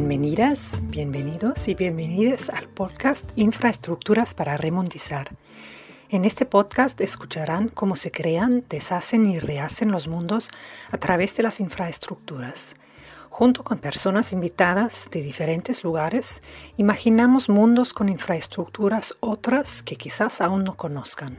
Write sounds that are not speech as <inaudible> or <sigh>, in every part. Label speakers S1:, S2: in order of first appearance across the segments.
S1: Bienvenidas, bienvenidos y bienvenidas al podcast Infraestructuras para Remondizar. En este podcast escucharán cómo se crean, deshacen y rehacen los mundos a través de las infraestructuras. Junto con personas invitadas de diferentes lugares, imaginamos mundos con infraestructuras otras que quizás aún no conozcan.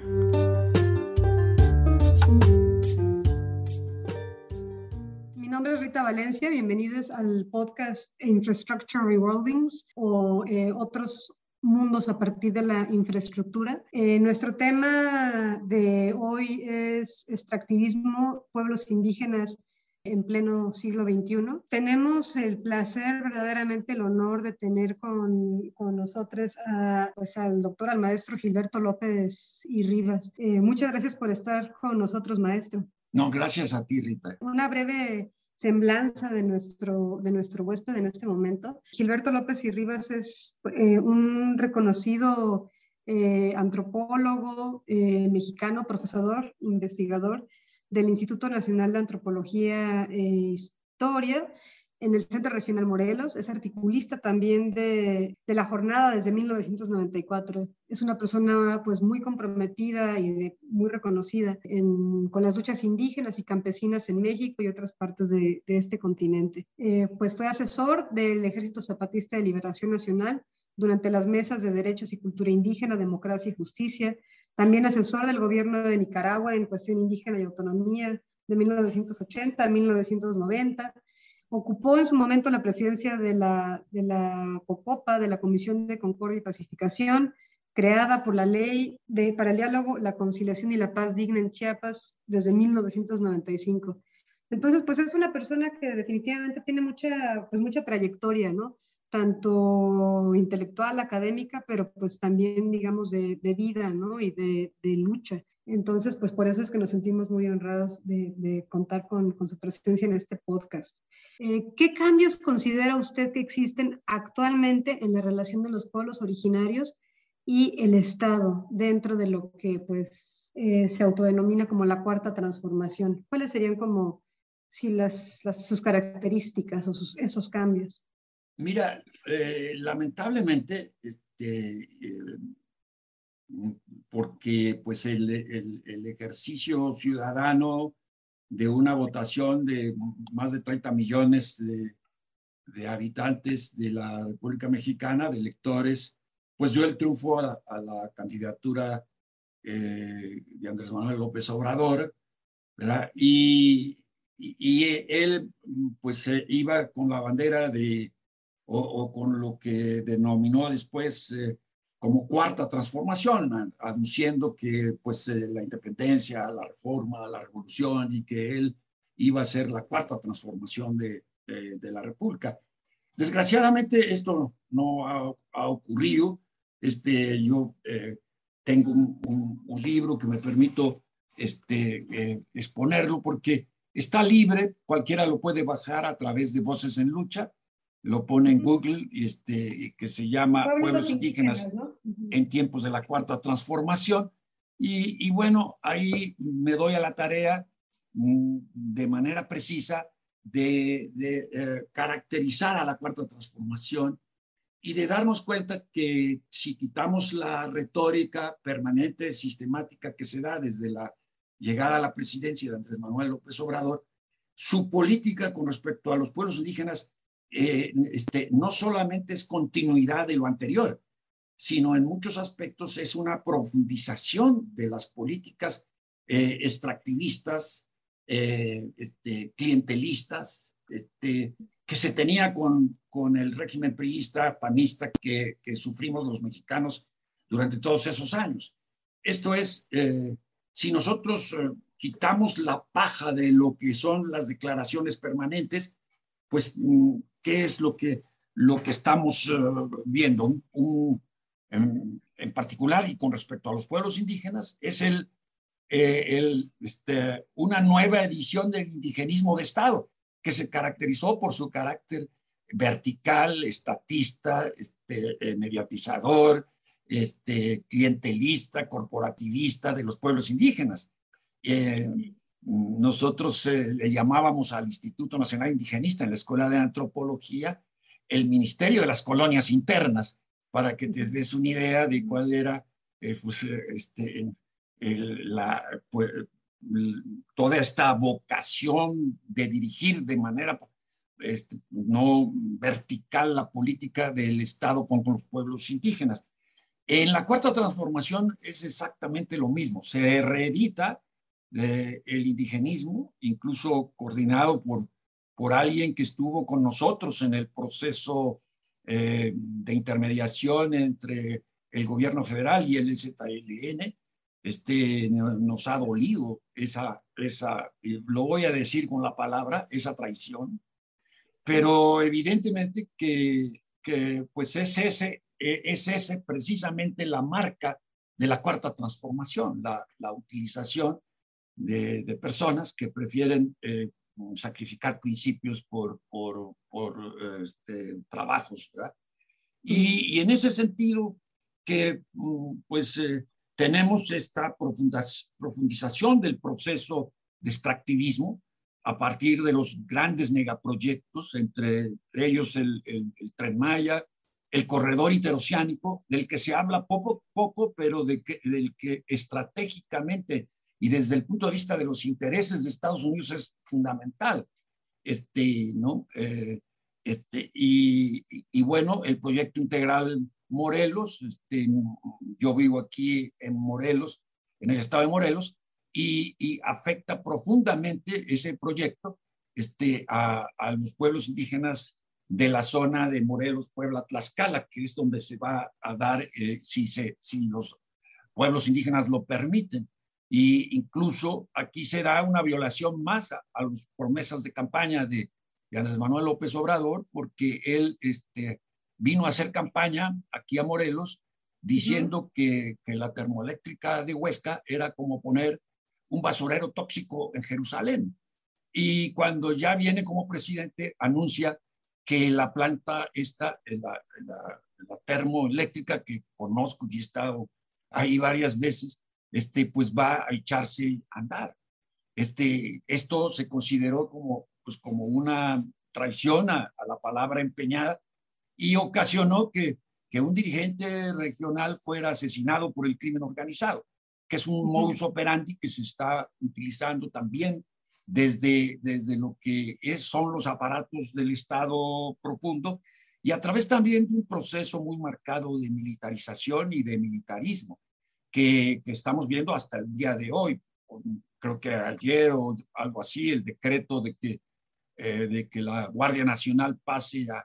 S2: Rita Valencia, bienvenidos al podcast Infrastructure Reworldings o eh, otros mundos a partir de la infraestructura. Eh, nuestro tema de hoy es extractivismo, pueblos indígenas en pleno siglo XXI. Tenemos el placer, verdaderamente el honor de tener con, con nosotros a, pues, al doctor, al maestro Gilberto López y Rivas. Eh, muchas gracias por estar con nosotros, maestro.
S3: No, gracias a ti, Rita.
S2: Una breve semblanza de nuestro, de nuestro huésped en este momento. Gilberto López y Rivas es eh, un reconocido eh, antropólogo mexicano, profesor, investigador del Instituto Nacional de Antropología e Historia en el Centro Regional Morelos, es articulista también de, de, la jornada desde 1994. Es una persona pues muy comprometida y muy reconocida en, con las luchas indígenas y campesinas en México y otras partes de, de este continente. Eh, pues fue asesor del Ejército Zapatista de Liberación Nacional durante las mesas de Derechos y Cultura Indígena, Democracia y Justicia, también asesor del gobierno de Nicaragua en cuestión indígena y autonomía de 1980 a 1990. Ocupó en su momento la presidencia de la, de la COCOPA, de la Comisión de Concordia y Pacificación, creada por la Ley de, para el Diálogo, la Conciliación y la Paz Digna en Chiapas desde 1995. Entonces, pues es una persona que definitivamente tiene mucha, pues mucha trayectoria, ¿no? Tanto intelectual, académica, pero pues también, digamos, de, vida, ¿no? Y de, lucha. Entonces, pues por eso es que nos sentimos muy honrados de, contar con, su presencia en este podcast. Eh, ¿Qué cambios considera usted que existen actualmente en la relación de los pueblos originarios y el Estado dentro de lo que pues eh, se autodenomina como la cuarta transformación? ¿Cuáles serían como si las, sus características o esos cambios?
S3: Mira, eh, lamentablemente, este, eh, porque pues el, ejercicio ciudadano de una votación de más de 30 millones de, habitantes de la República Mexicana, de electores, pues dio el triunfo a, la candidatura eh, de Andrés Manuel López Obrador, ¿verdad? Y, y, y él pues iba con la bandera de o, con lo que denominó después eh, como cuarta transformación, aduciendo que pues eh, la independencia, la reforma, la revolución y que él iba a ser la cuarta transformación de, de, la República. Desgraciadamente esto no ha, ocurrido. Este, yo eh, tengo un, un, libro que me permito este, exponerlo porque está libre, cualquiera lo puede bajar a través de Voces en Lucha lo pone en Google, este, que se llama Pueblos, Indígenas, en tiempos de la Cuarta Transformación. Y, bueno, ahí me doy a la tarea mm, de manera precisa de, eh, caracterizar a la Cuarta Transformación y de darnos cuenta que si quitamos la retórica permanente, sistemática que se da desde la llegada a la presidencia de Andrés Manuel López Obrador, su política con respecto a los pueblos indígenas eh, este, no solamente es continuidad de lo anterior, sino en muchos aspectos es una profundización de las políticas eh, extractivistas, eh, este, clientelistas, este, que se tenía con, con el régimen priista, panista que, que sufrimos los mexicanos durante todos esos años. Esto es, si nosotros quitamos la paja de lo que son las declaraciones permanentes, pues mm, qué es lo que, lo que estamos eh, viendo. en, particular y con respecto a los pueblos indígenas, es el, eh, este, una nueva edición del indigenismo de Estado, que se caracterizó por su carácter vertical, estatista, este, eh, mediatizador, este, clientelista, corporativista de los pueblos indígenas. Nosotros eh, le llamábamos al Instituto Nacional Indigenista en la Escuela de Antropología el Ministerio de las Colonias Internas, para que te des una idea de cuál era eh, pues, este, la, pues, toda esta vocación de dirigir de manera este, no vertical la política del Estado contra los pueblos indígenas. En la cuarta transformación es exactamente lo mismo. Se reedita eh, el indigenismo, incluso coordinado por, por alguien que estuvo con nosotros en el proceso eh, de intermediación entre el gobierno federal y el ZLN. Este, nos ha dolido esa, esa, lo voy a decir con la palabra, esa traición, pero evidentemente que, que pues es ese, es ese precisamente la marca de la cuarta transformación, la, la utilización de, de, personas que prefieren eh, sacrificar principios por, por, por este, trabajos. ¿verdad? Y, y, en ese sentido que mm, pues eh, tenemos esta profundización del proceso de extractivismo a partir de los grandes megaproyectos, entre ellos el, el, el Tren Maya, el corredor interoceánico, del que se habla poco, poco pero de que, del que estratégicamente y desde el punto de vista de los intereses de Estados Unidos es fundamental. Este, ¿no? Eh, este, y, y, bueno, el proyecto integral Morelos, este, yo vivo aquí en Morelos, en el estado de Morelos, y, y afecta profundamente ese proyecto este, a, a los pueblos indígenas de la zona de Morelos, Puebla, Tlaxcala, que es donde se va a dar, eh, si, se, si los pueblos indígenas lo permiten. Y incluso aquí se da una violación más a, a las promesas de campaña de, de, Andrés Manuel López Obrador, porque él este, vino a hacer campaña aquí a Morelos diciendo uh -huh. que, que la termoeléctrica de Huesca era como poner un basurero tóxico en Jerusalén. Y cuando ya viene como presidente, anuncia que la planta esta, la, la, la, termoeléctrica que conozco y he estado ahí varias veces, este, pues va a echarse a andar. Este, esto se consideró como, pues como una traición a, a la palabra empeñada y ocasionó que, que, un dirigente regional fuera asesinado por el crimen organizado, que es un modus operandi que se está utilizando también desde, desde lo que es, son los aparatos del Estado profundo y a través también de un proceso muy marcado de militarización y de militarismo que, que estamos viendo hasta el día de hoy. Creo que ayer o algo así, el decreto de que, eh, de que la Guardia Nacional pase a,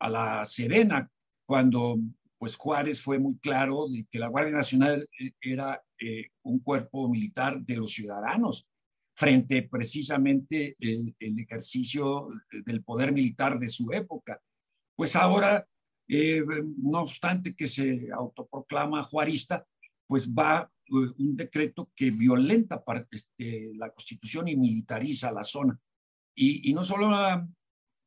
S3: a la Sedena, cuando pues Juárez fue muy claro de que la Guardia Nacional eh, era eh, un cuerpo militar de los ciudadanos frente precisamente el, el, ejercicio del poder militar de su época. Pues ahora, eh, no obstante que se autoproclama juarista, pues va eh, un decreto que violenta este, la constitución y militariza la zona. Y, y no solo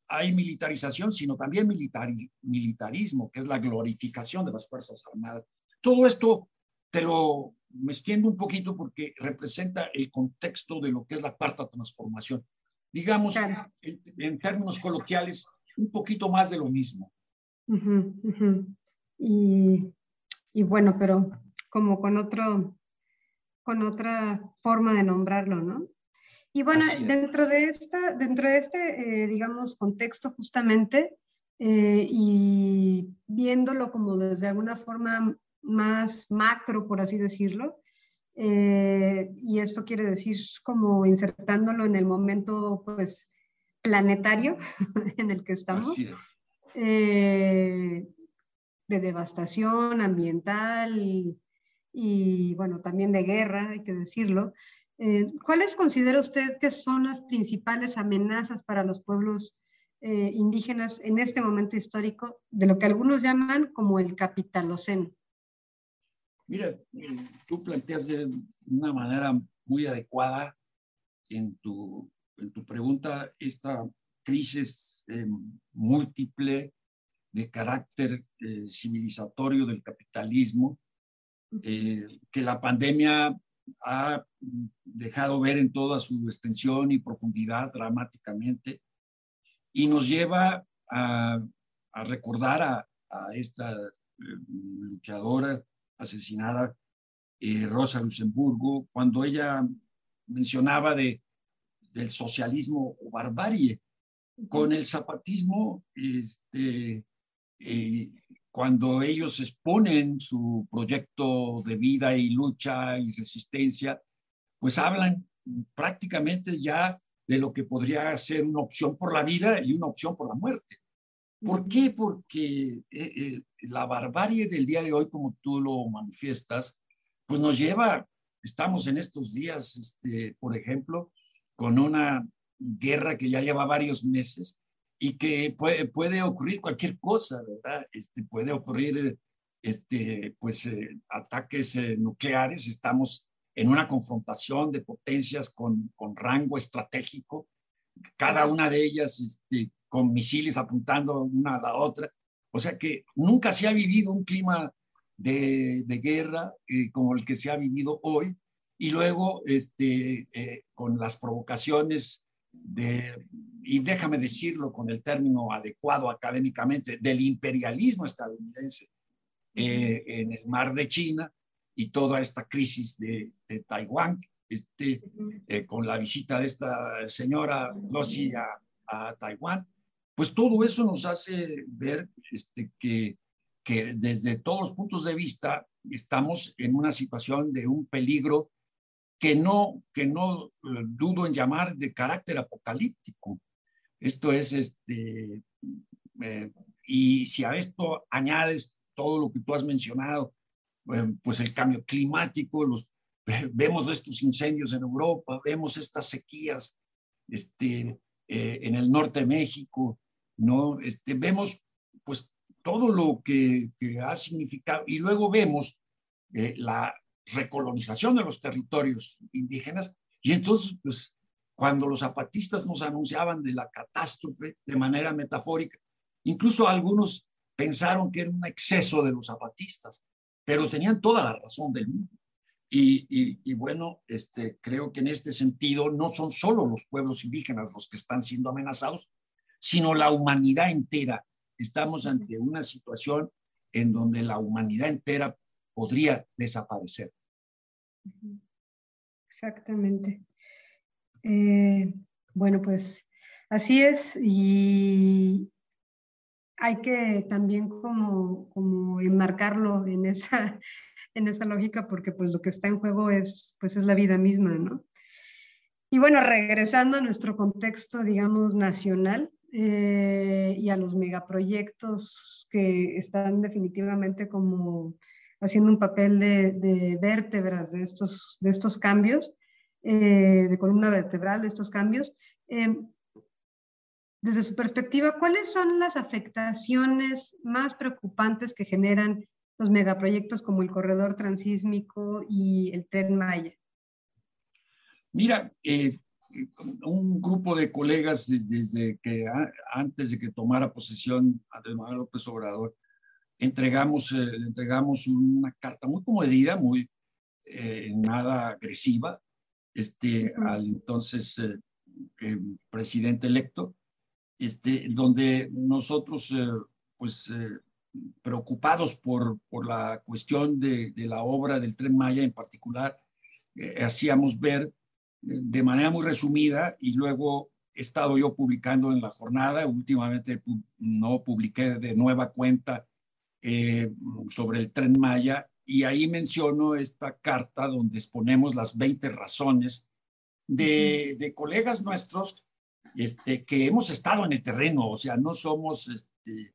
S3: hay militarización, sino también militar, militarismo, que es la glorificación de las Fuerzas Armadas. Todo esto te lo me extiendo un poquito porque representa el contexto de lo que es la cuarta transformación. Digamos, claro. en, en, términos coloquiales, un poquito más de lo mismo.
S2: Uh -huh, uh -huh. Y, y, bueno, pero como con otro, con otra forma de nombrarlo, ¿no? Y bueno, dentro de, esta, dentro de este, eh, digamos, contexto justamente, eh, y viéndolo como desde alguna forma más macro, por así decirlo. Eh, y esto quiere decir como insertándolo en el momento pues planetario <laughs> en el que estamos. Eh, de devastación ambiental y, y, bueno, también de guerra, hay que decirlo. Eh, ¿Cuáles considera usted que son las principales amenazas para los pueblos eh, indígenas en este momento histórico de lo que algunos llaman como el capitaloceno?
S3: Mira, tú planteas de una manera muy adecuada en tu, en tu pregunta esta crisis eh, múltiple de carácter eh, civilizatorio del capitalismo, eh, que la pandemia ha dejado ver en toda su extensión y profundidad dramáticamente, y nos lleva a, recordar a, esta eh, luchadora asesinada, eh, Rosa Luxemburgo, cuando ella mencionaba de, del socialismo o barbarie. Con el zapatismo, este, cuando ellos exponen su proyecto de vida y lucha y resistencia, pues hablan prácticamente ya de lo que podría ser una opción por la vida y una opción por la muerte. ¿Por qué? Porque eh, eh, la barbarie del día de hoy, como tú lo manifiestas, pues nos lleva, estamos en estos días, este, por ejemplo, con una guerra que ya lleva varios meses y que puede, puede ocurrir cualquier cosa, ¿verdad? Este, puede ocurrir este, pues, eh, ataques nucleares, estamos en una confrontación de potencias con, con rango estratégico, cada una de ellas este, con misiles apuntando una a la otra. O sea que nunca se ha vivido un clima de, de guerra eh, como el que se ha vivido hoy. Y luego, este, eh, con las provocaciones de, y déjame decirlo con el término adecuado académicamente, del imperialismo estadounidense eh, en el mar de China, y toda esta crisis de, de Taiwán, este, eh, con la visita de esta señora Losi a, a, Taiwán, pues todo eso nos hace ver este, que, que desde todos los puntos de vista estamos en una situación de un peligro que no, que no eh, dudo en llamar de carácter apocalíptico. Esto es, este, eh, y si a esto añades todo lo que tú has mencionado, pues el cambio climático, los, vemos estos incendios en Europa, vemos estas sequías este, eh, en el norte de México, ¿no? Este, vemos pues todo lo que, ha significado y luego vemos eh, la recolonización de los territorios indígenas y entonces pues cuando los zapatistas nos anunciaban de la catástrofe de manera metafórica, incluso algunos pensaron que era un exceso de los zapatistas, pero tenían toda la razón del mundo. Y, bueno, este, creo que en este sentido no son solo los pueblos indígenas los que están siendo amenazados, sino la humanidad entera. Estamos ante una situación en donde la humanidad entera podría desaparecer.
S2: Exactamente. Eh, bueno, pues así es y hay que también como, como enmarcarlo en esa, <laughs> en esa lógica porque pues lo que está en juego es, pues es la vida misma, ¿no? Y bueno, regresando a nuestro contexto, digamos, nacional eh, y a los megaproyectos que están definitivamente como haciendo un papel de, vértebras de estos, de estos cambios, eh, de columna vertebral de estos cambios. Eh, desde su perspectiva, ¿cuáles son las afectaciones más preocupantes que generan los megaproyectos como el corredor transísmico y el tren Maya?
S3: Mira, eh, un grupo de colegas desde, que antes de que tomara posesión Andrés Manuel López Obrador, entregamos, eh, entregamos una carta muy comedida, muy eh, nada agresiva, este, al entonces presidente electo, este, donde nosotros, eh, pues, eh, preocupados por, por la cuestión de, de, la obra del tren Maya en particular, eh, hacíamos ver de manera muy resumida y luego he estado yo publicando en la jornada, últimamente no publiqué de nueva cuenta sobre el tren Maya y ahí menciono esta carta donde exponemos las 20 razones de, de colegas nuestros este, que hemos estado en el terreno, o sea, no somos, este,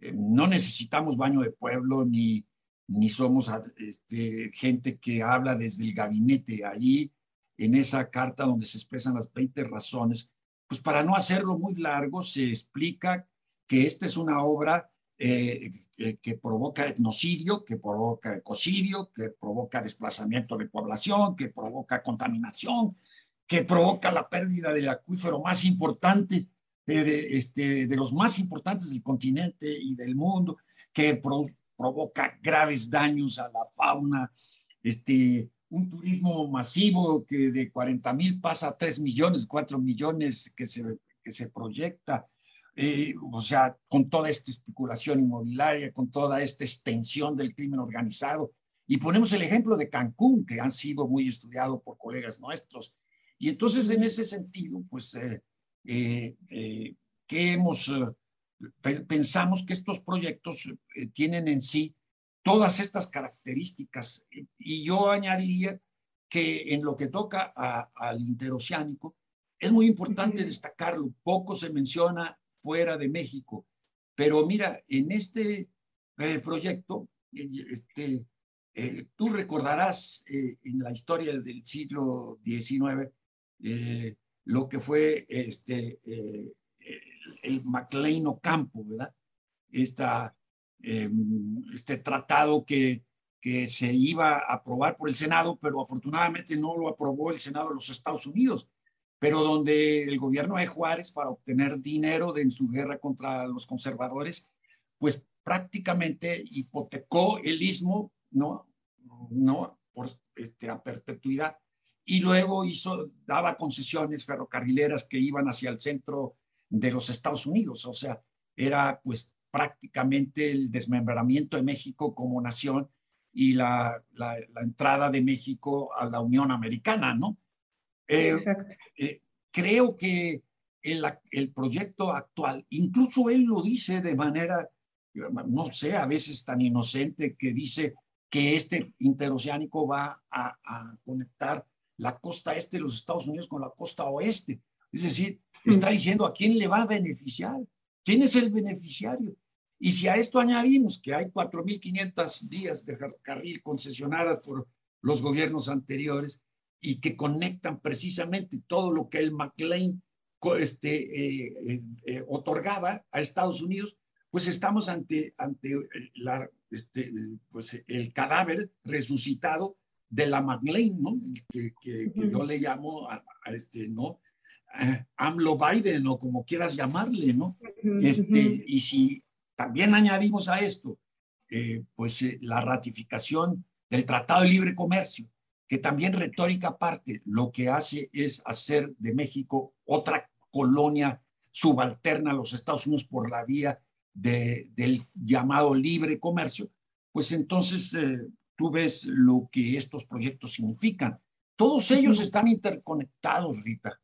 S3: eh, no necesitamos baño de pueblo ni, ni somos este, gente que habla desde el gabinete. Ahí, en esa carta donde se expresan las 20 razones, pues para no hacerlo muy largo, se explica que esta es una obra eh, que, provoca etnocidio, que provoca ecocidio, que provoca desplazamiento de población, que provoca contaminación, que provoca la pérdida del acuífero más importante, de, este, de los más importantes del continente y del mundo, que provoca graves daños a la fauna, este, un turismo masivo que de 40 mil pasa a 3 millones, 4 millones que se, que se proyecta, eh, o sea, con toda esta especulación inmobiliaria, con toda esta extensión del crimen organizado. Y ponemos el ejemplo de Cancún, que han sido muy estudiado por colegas nuestros. Y entonces, en ese sentido, pues, eh, eh, que hemos, pensamos que estos proyectos tienen en sí todas estas características. Y yo añadiría que en lo que toca al interoceánico, es muy importante destacarlo, poco se menciona fuera de México, pero mira, en este eh, proyecto, este, eh, tú recordarás eh, en la historia del siglo XIX lo que fue este, el, el Ocampo, ¿verdad? Esta, em, este tratado que que se iba a aprobar por el Senado, pero afortunadamente no lo aprobó el Senado de los Estados Unidos, pero donde el gobierno de Juárez, para obtener dinero de, en su guerra contra los conservadores, pues prácticamente hipotecó el istmo, ¿no? ¿no? Por, este, a perpetuidad, y luego hizo, daba concesiones ferrocarrileras que iban hacia el centro de los Estados Unidos, o sea, era pues prácticamente el desmembramiento de México como nación y la, la, entrada de México a la Unión Americana, ¿no?
S2: Eh.
S3: Eh, creo que el, el, proyecto actual, incluso él lo dice de manera, no sé, a veces tan inocente, que dice que este interoceánico va a, a conectar la costa este de los Estados Unidos con la costa oeste. Es decir, está mm. diciendo a quién le va a beneficiar, quién es el beneficiario. Y si a esto añadimos que hay 4.500 días de carril concesionadas por los gobiernos anteriores y que conectan precisamente todo lo que el McLean este, eh, eh, eh, otorgaba a Estados Unidos, pues estamos ante, ante la, este, pues el cadáver resucitado de la McLean, ¿no? Que, que, yo le llamo a, este, ¿no? AMLO Biden o como quieras llamarle, ¿no? Este, y si también añadimos a esto, eh, pues eh, la ratificación del Tratado de Libre Comercio, que también retórica aparte lo que hace es hacer de México otra colonia subalterna a los Estados Unidos por la vía del llamado libre comercio, pues entonces eh, tú ves lo que estos proyectos significan. Todos ellos están interconectados, Rita.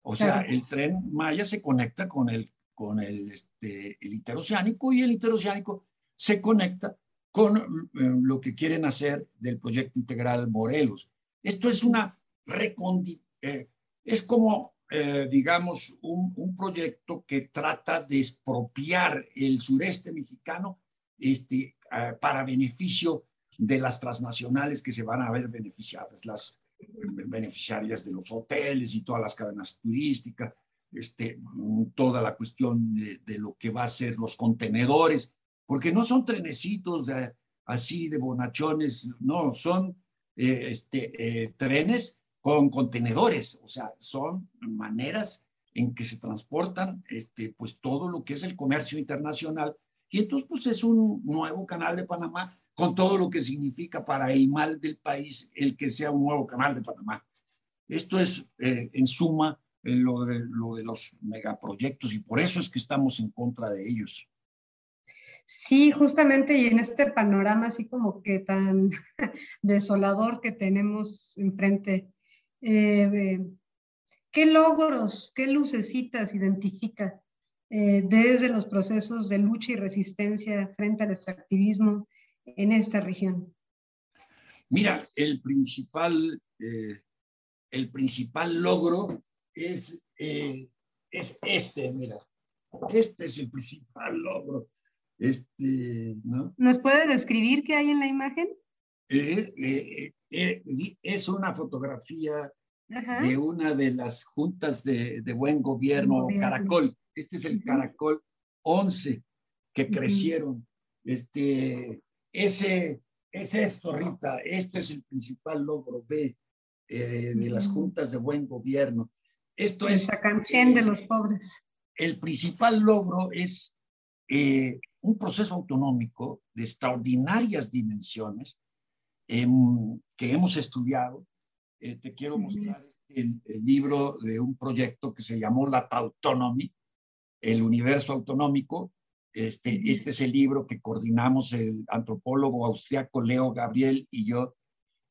S3: O sea, el tren Maya se conecta con el con el, este, el interoceánico y el interoceánico se conecta con eh, lo que quieren hacer del proyecto integral Morelos. Esto es una recondi eh, es como, eh, digamos, un, un, proyecto que trata de expropiar el sureste mexicano este, para beneficio de las transnacionales que se van a ver beneficiadas, las beneficiarias de los hoteles y todas las cadenas turísticas, este, toda la cuestión de, lo que va a ser los contenedores, porque no son trenecitos así de bonachones, no, son eh, este, eh, trenes con contenedores, o sea, son maneras en que se transportan este, pues todo lo que es el comercio internacional. Y entonces pues es un nuevo canal de Panamá con todo lo que significa para el mal del país el que sea un nuevo canal de Panamá. Esto es, eh, en suma, lo de, lo de los megaproyectos y por eso es que estamos en contra de ellos.
S2: Sí, justamente y en este panorama así como que tan <laughs> desolador que tenemos enfrente, eh, ¿qué logros, qué lucecitas identifica eh, desde los procesos de lucha y resistencia frente al extractivismo en esta región?
S3: Mira, el principal, eh, el principal logro es, es este, mira. Este es el principal logro. Este, ¿no?
S2: ¿Nos puede describir qué hay en la imagen?
S3: Eh, eh, es una fotografía de una de las juntas de, de buen gobierno, Caracol. Este es el Caracol 11 que crecieron. Este, ese es esto, Rita. Este es el principal logro, ve, de las juntas de buen gobierno. Esto es...
S2: canción de los pobres.
S3: El principal logro es eh, un proceso autonómico de extraordinarias dimensiones em, que hemos estudiado. Eh, te quiero mostrar este, el, libro de un proyecto que se llamó La Tautonomy, El universo autonómico. Este, este es el libro que coordinamos el antropólogo austriaco Leo Gabriel y yo.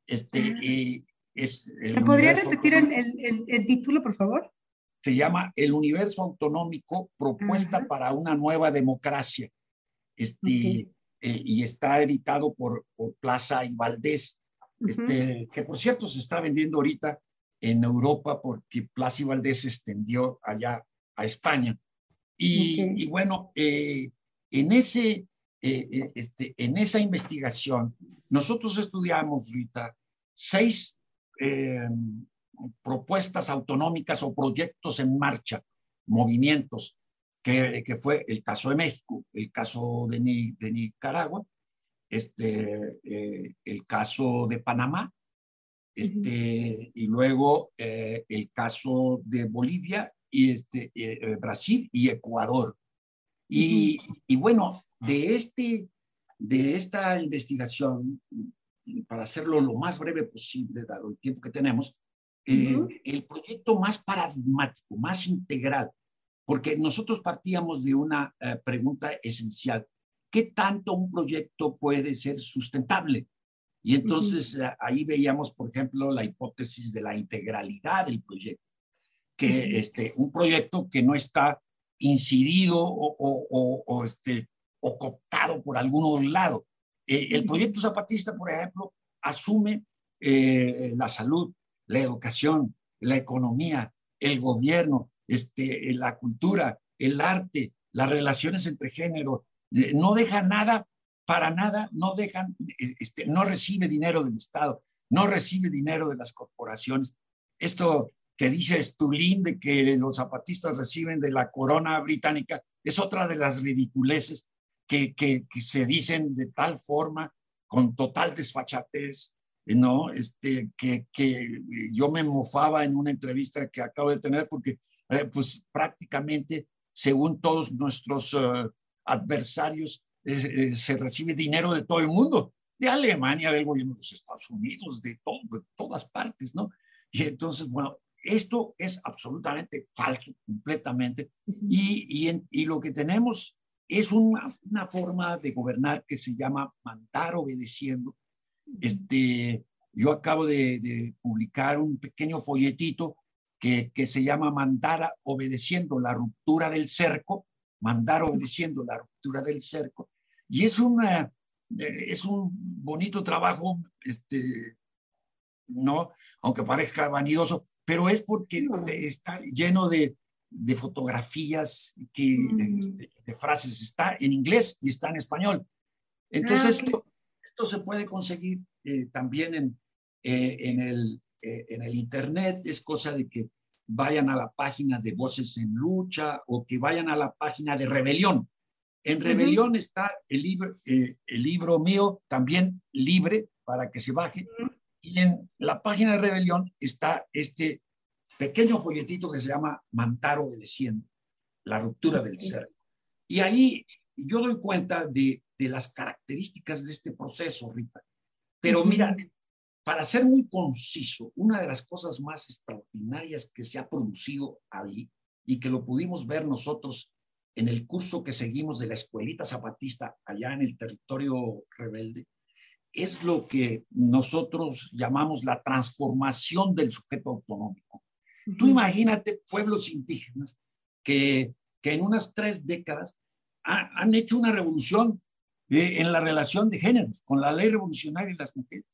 S3: Este,
S2: y es ¿Me podría repetir el, el, el, título, por favor?
S3: Se llama El universo autonómico, propuesta para una nueva democracia. Este, eh, y está editado por, por Plaza y Valdés, este, que por cierto se está vendiendo ahorita en Europa porque Plaza y Valdés se extendió allá a España. Y, y bueno, eh, en, ese, eh, este, en esa investigación, nosotros estudiamos ahorita seis propuestas autonómicas o proyectos en marcha, movimientos que, que, fue el caso de México, el caso de, de Nicaragua, este, eh, el caso de Panamá, este, y luego eh, el caso de Bolivia y este, eh, Brasil y Ecuador. Y, y, bueno, de, este, de esta investigación, para hacerlo lo más breve posible, dado el tiempo que tenemos, el proyecto más paradigmático, más integral, porque nosotros partíamos de una eh, pregunta esencial. ¿Qué tanto un proyecto puede ser sustentable? Y entonces eh, ahí veíamos, por ejemplo, la hipótesis de la integralidad del proyecto, que este, un proyecto que no está incidido o, o, este, o cooptado por algún lado. Eh, el proyecto zapatista, por ejemplo, asume la salud, la educación, la economía, el gobierno, este, la cultura, el arte, las relaciones entre género, eh, no deja nada, para nada, no dejan, este, no recibe dinero del Estado, no recibe dinero de las corporaciones. Esto que dice Stulin de que los zapatistas reciben de la corona británica es otra de las ridiculeces que, que, que se dicen de tal forma, con total desfachatez, ¿no? Este, que, que yo me mofaba en una entrevista que acabo de tener porque eh, pues prácticamente, según todos nuestros eh, adversarios, eh, se recibe dinero de todo el mundo, de Alemania, del gobierno de los Estados Unidos, de, todo, de todas partes, ¿no? Y entonces, bueno, esto es absolutamente falso, completamente, y, y, y lo que tenemos es una, una, forma de gobernar que se llama mandar obedeciendo. Este, yo acabo de, de publicar un pequeño folletito que, que se llama Mandar obedeciendo la ruptura del cerco, mandar obedeciendo la ruptura del cerco. Y es, una, eh, es un bonito trabajo, este, no, aunque parezca vanidoso, pero es porque está lleno de, de fotografías, que, este, de frases, está en inglés y está en español. Entonces, ah, esto, esto, se puede conseguir eh, también en, eh, en, el, eh, en el Internet, es cosa de que vayan a la página de Voces en Lucha o que vayan a la página de Rebelión. En Rebelión está el libro, eh, el libro mío también libre para que se baje. Y en la página de Rebelión está este pequeño folletito que se llama Mantar obedeciendo, la ruptura del ser. Y ahí yo doy cuenta de, de las características de este proceso, Rita. Pero mira, para ser muy conciso, una de las cosas más extraordinarias que se ha producido ahí y que lo pudimos ver nosotros en el curso que seguimos de la escuelita zapatista allá en el territorio rebelde, es lo que nosotros llamamos la transformación del sujeto autonómico. Tú imagínate pueblos indígenas que, que en unas tres décadas han hecho una revolución eh, en la relación de géneros, con la ley revolucionaria y las mujeres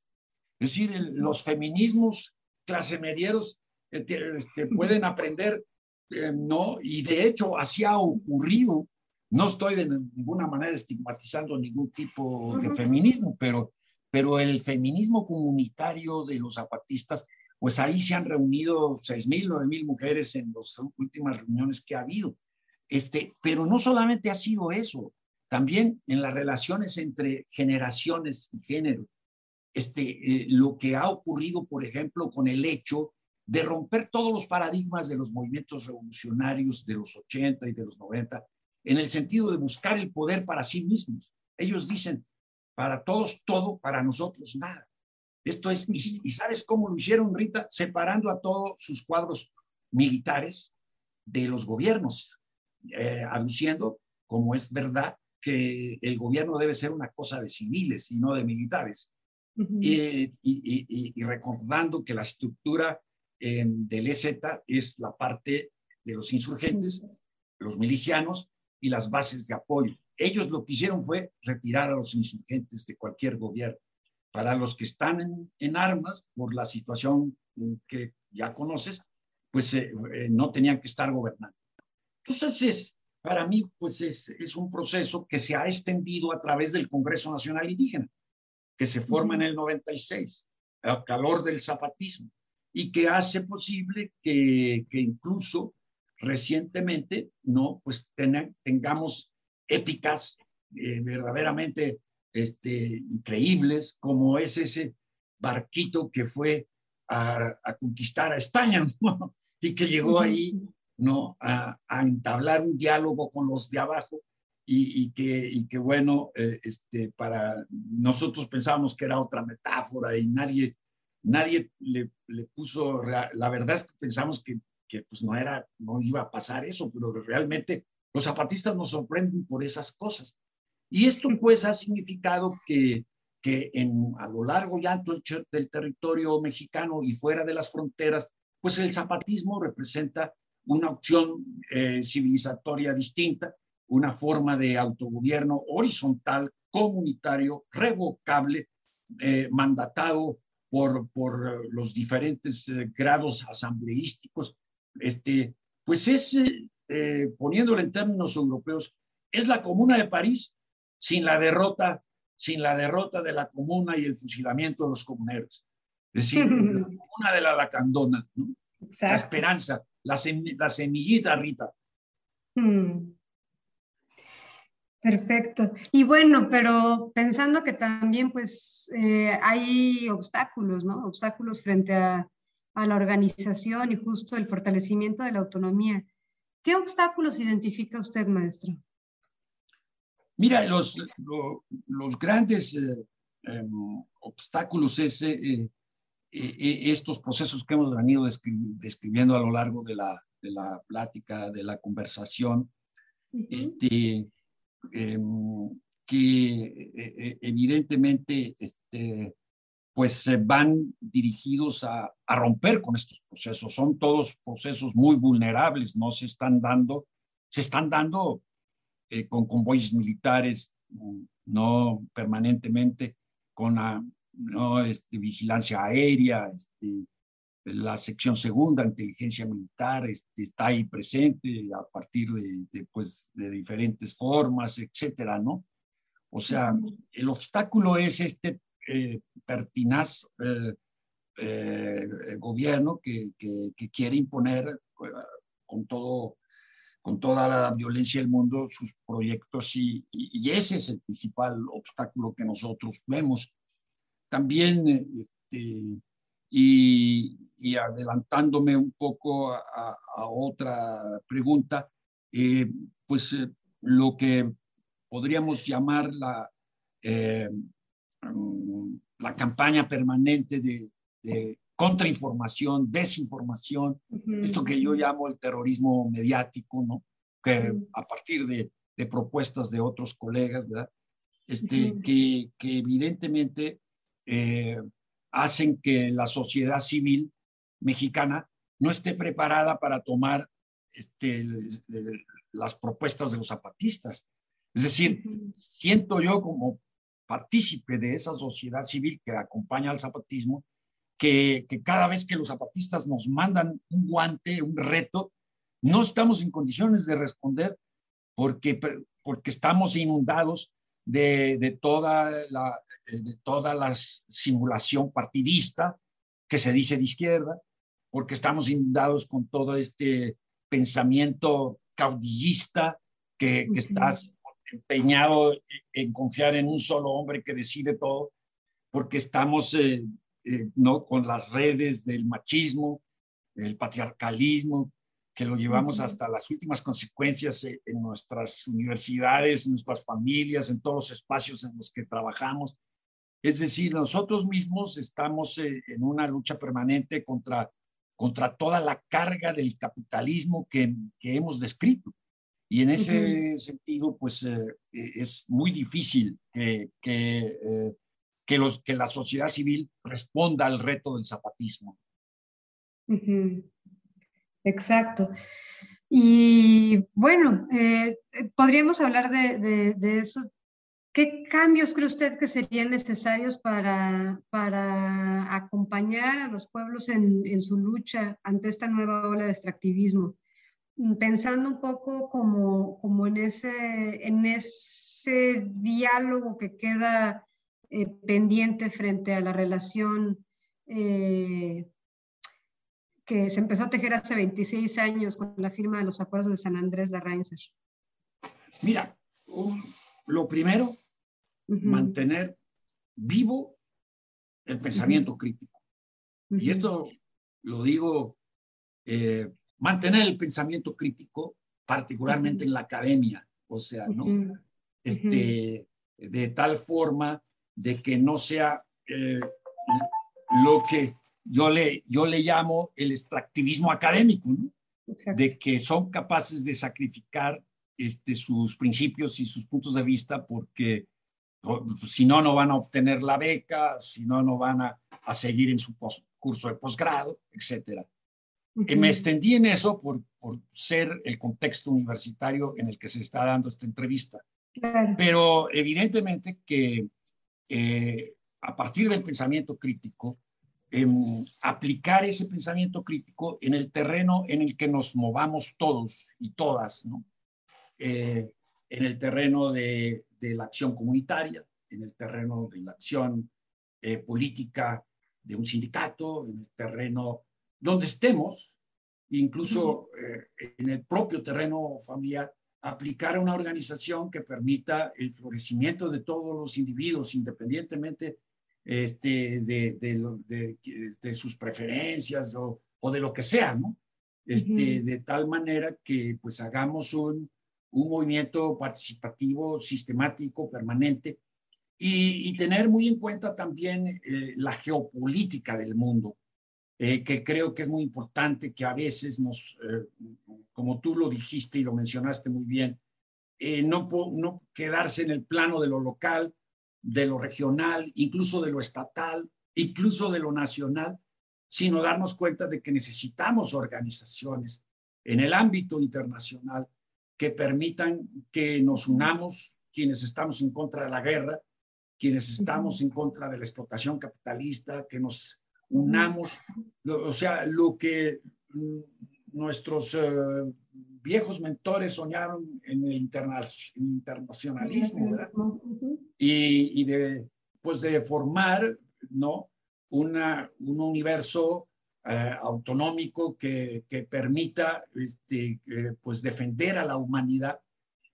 S3: es decir, los feminismos clase medieros eh, este, pueden aprender, eh, ¿no? Y de hecho, así ha ocurrido. No estoy de ninguna manera estigmatizando ningún tipo de feminismo, pero, pero el feminismo comunitario de los zapatistas, pues ahí se han reunido seis mil, nueve mil mujeres en las últimas reuniones que ha habido. Este, pero no solamente ha sido eso, también en las relaciones entre generaciones y géneros este, eh, lo que ha ocurrido, por ejemplo, con el hecho de romper todos los paradigmas de los movimientos revolucionarios de los 80 y de los 90, en el sentido de buscar el poder para sí mismos. Ellos dicen, para todos todo, para nosotros nada. Esto es, y, y sabes cómo lo hicieron, Rita, separando a todos sus cuadros militares de los gobiernos, eh, aduciendo, como es verdad, que el gobierno debe ser una cosa de civiles y no de militares. y, y, recordando que la estructura del EZ es la parte de los insurgentes, los milicianos y las bases de apoyo. Ellos lo que hicieron fue retirar a los insurgentes de cualquier gobierno. Para los que están en, armas, por la situación que ya conoces, pues eh, eh, no tenían que estar gobernando. Entonces, es, para mí, pues es, es un proceso que se ha extendido a través del Congreso Nacional Indígena, que se forma en el 96, al calor del zapatismo, y que hace posible que, que incluso recientemente, ¿no? Pues tengamos épicas eh, verdaderamente este, increíbles, como es ese barquito que fue a, conquistar a España, <laughs> y que llegó ahí ¿no? A, entablar un diálogo con los de abajo y, que, y que, bueno, eh, este, para nosotros pensábamos que era otra metáfora y nadie, nadie le, le puso, la verdad es que pensamos que, que, pues no era, no iba a pasar eso, pero realmente los zapatistas nos sorprenden por esas cosas. Y esto pues ha significado que, que en, a lo largo y ancho del territorio mexicano y fuera de las fronteras, pues el zapatismo representa una opción eh, civilizatoria distinta, una forma de autogobierno horizontal, comunitario, revocable, eh, mandatado por, por los diferentes eh, grados asambleísticos. Este, pues es, poniéndolo en términos europeos, es la Comuna de París sin la derrota, sin la derrota de la Comuna y el fusilamiento de los comuneros. Es decir, <laughs> la Comuna de la Lacandona, la esperanza, la, semillita, Rita. Hmm.
S2: Perfecto. Y bueno, pero pensando que también pues eh, hay obstáculos, ¿no? Obstáculos frente a, la organización y justo el fortalecimiento de la autonomía. ¿Qué obstáculos identifica usted, maestro?
S3: Mira, los, los, grandes eh, em, obstáculos es eh, estos procesos que hemos venido describiendo a lo largo de la, de la plática, de la conversación, este, em, que e, e, evidentemente este, pues van dirigidos a, a, romper con estos procesos. Son todos procesos muy vulnerables, no se están dando, se están dando eh, con convoyes militares, no permanentemente, con la, ¿no? Este, vigilancia aérea, este, la sección segunda, inteligencia militar, este, está ahí presente a partir de, pues, de diferentes formas, etcétera, ¿no? O sea, el obstáculo es este eh, pertinaz eh, eh, gobierno que, que, quiere imponer con, todo, con toda la violencia del mundo sus proyectos y, y, ese es el principal obstáculo que nosotros vemos. También, este, y, adelantándome un poco a, otra pregunta, eh, pues eh, lo que podríamos llamar la, eh, mm, la campaña permanente de, contrainformación, desinformación, esto que yo llamo el terrorismo mediático, ¿no? que a partir de, de propuestas de otros colegas, ¿verdad? Este, que, que evidentemente eh, hacen que la sociedad civil mexicana no esté preparada para tomar este, las propuestas de los zapatistas. Es decir, siento yo como partícipe de esa sociedad civil que acompaña al zapatismo, que, que, cada vez que los zapatistas nos mandan un guante, un reto, no estamos en condiciones de responder porque, porque estamos inundados de, toda la, de toda la simulación partidista que se dice de izquierda, porque estamos inundados con todo este pensamiento caudillista que, que estás empeñado en confiar en un solo hombre que decide todo, porque estamos eh, eh, ¿no? con las redes del machismo, el patriarcalismo, que lo llevamos hasta las últimas consecuencias eh, en nuestras universidades, en nuestras familias, en todos los espacios en los que trabajamos. Es decir, nosotros mismos estamos eh, en una lucha permanente contra, contra toda la carga del capitalismo que, que hemos descrito. Y en ese sentido, pues eh, es muy difícil que, que, que, los, que la sociedad civil responda al reto del zapatismo.
S2: Exacto. Y bueno, podríamos hablar de, de, eso, ¿Qué cambios cree usted que serían necesarios para, para acompañar a los pueblos en, en, su lucha ante esta nueva ola de extractivismo? Mm, pensando un poco como, como en, ese, en ese diálogo que queda eh, pendiente frente a la relación eh, que se empezó a tejer hace 26 años con la firma de los acuerdos de San Andrés de Reinser.
S3: Mira, lo primero mantener vivo el pensamiento crítico. Y esto lo digo, eh, mantener el pensamiento crítico, particularmente en la academia, o sea, ¿no? Este, de tal forma de que no sea eh, lo que yo le, yo le llamo el extractivismo académico, ¿no? De que son capaces de sacrificar este, sus principios y sus puntos de vista porque si no, no van a obtener la beca, si no, no van a, a seguir en su curso de posgrado, etc. Y me extendí en eso por, por, ser el contexto universitario en el que se está dando esta entrevista. Pero evidentemente que eh, a partir del pensamiento crítico, aplicar ese pensamiento crítico en el terreno en el que nos movamos todos y todas, ¿no? Eh, en el terreno de, de, la acción comunitaria, en el terreno de la acción eh, política de un sindicato, en el terreno donde estemos, incluso eh, en el propio terreno familiar, aplicar una organización que permita el florecimiento de todos los individuos, independientemente este, de, de, de, sus preferencias o, o, de lo que sea, ¿no? Este, De tal manera que pues hagamos un, un movimiento participativo, sistemático, permanente, y, tener muy en cuenta también eh, la geopolítica del mundo, eh, que creo que es muy importante, que a veces nos, eh, como tú lo dijiste y lo mencionaste muy bien, no, no quedarse en el plano de lo local, de lo regional, incluso de lo estatal, incluso de lo nacional, sino darnos cuenta de que necesitamos organizaciones en el ámbito internacional que permitan que nos unamos quienes estamos en contra de la guerra, quienes estamos en contra de la explotación capitalista, que nos unamos, o sea, lo que mm, nuestros eh, viejos mentores soñaron en el internacionalismo, ¿verdad? Y, y, de, pues de formar, ¿no? Una, un universo eh, autonómico que, que permita este, pues defender a la humanidad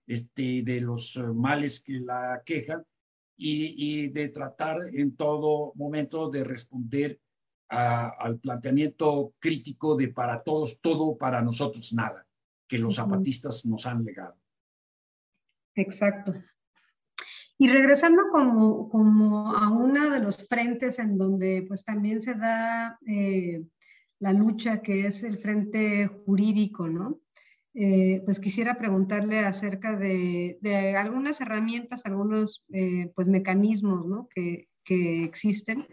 S3: este, de los eh, males que la quejan y, y de tratar en todo momento de responder al planteamiento crítico de para todos, todo, para nosotros, nada, que los zapatistas nos han legado.
S2: Exacto. Y regresando como, como a uno de los frentes en donde pues también se da eh, la lucha que es el frente jurídico, ¿no? Eh, pues quisiera preguntarle acerca de, de algunas herramientas, algunos eh, pues mecanismos, ¿no? Que, que existen.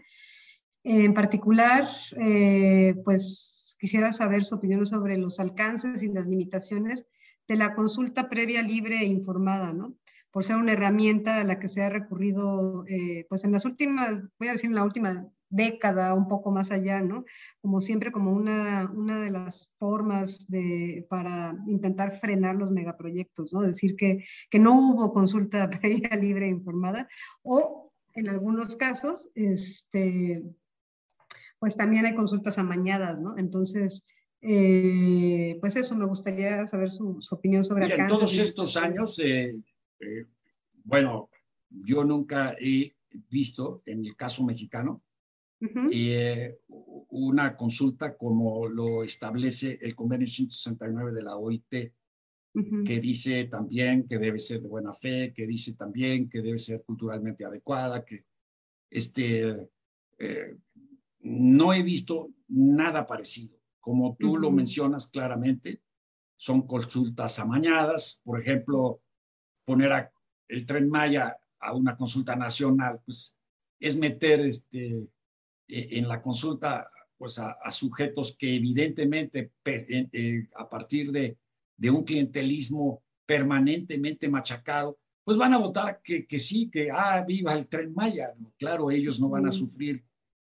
S2: En particular, eh, pues quisiera saber su opinión sobre los alcances y las limitaciones de la consulta previa libre e informada, ¿no? Por ser una herramienta a la que se ha recurrido, pues en las últimas, voy a decir en la última década, un poco más allá, ¿no? Como siempre, como una, una de las formas de, para intentar frenar los megaproyectos, ¿no? Decir que, que no hubo consulta <laughs> previa, libre e informada, o en algunos casos, este, pues también hay consultas amañadas, ¿no? Entonces, eh, pues eso, me gustaría saber su, opinión sobre
S3: Mira, En todos estos años, eh, eh, bueno, yo nunca he visto, en el caso mexicano, una consulta como lo establece el convenio 169 de la OIT, que dice también que debe ser de buena fe, que dice también que debe ser culturalmente adecuada, que este, no he visto nada parecido. Como tú lo mencionas claramente, son consultas amañadas, por ejemplo, poner a, el tren Maya a una consulta nacional, pues es meter este, e, en la consulta pues a, sujetos que evidentemente eh, a partir de, de, un clientelismo permanentemente machacado, pues van a votar que, que sí, que ah, viva el tren Maya. Claro, ellos no van a sufrir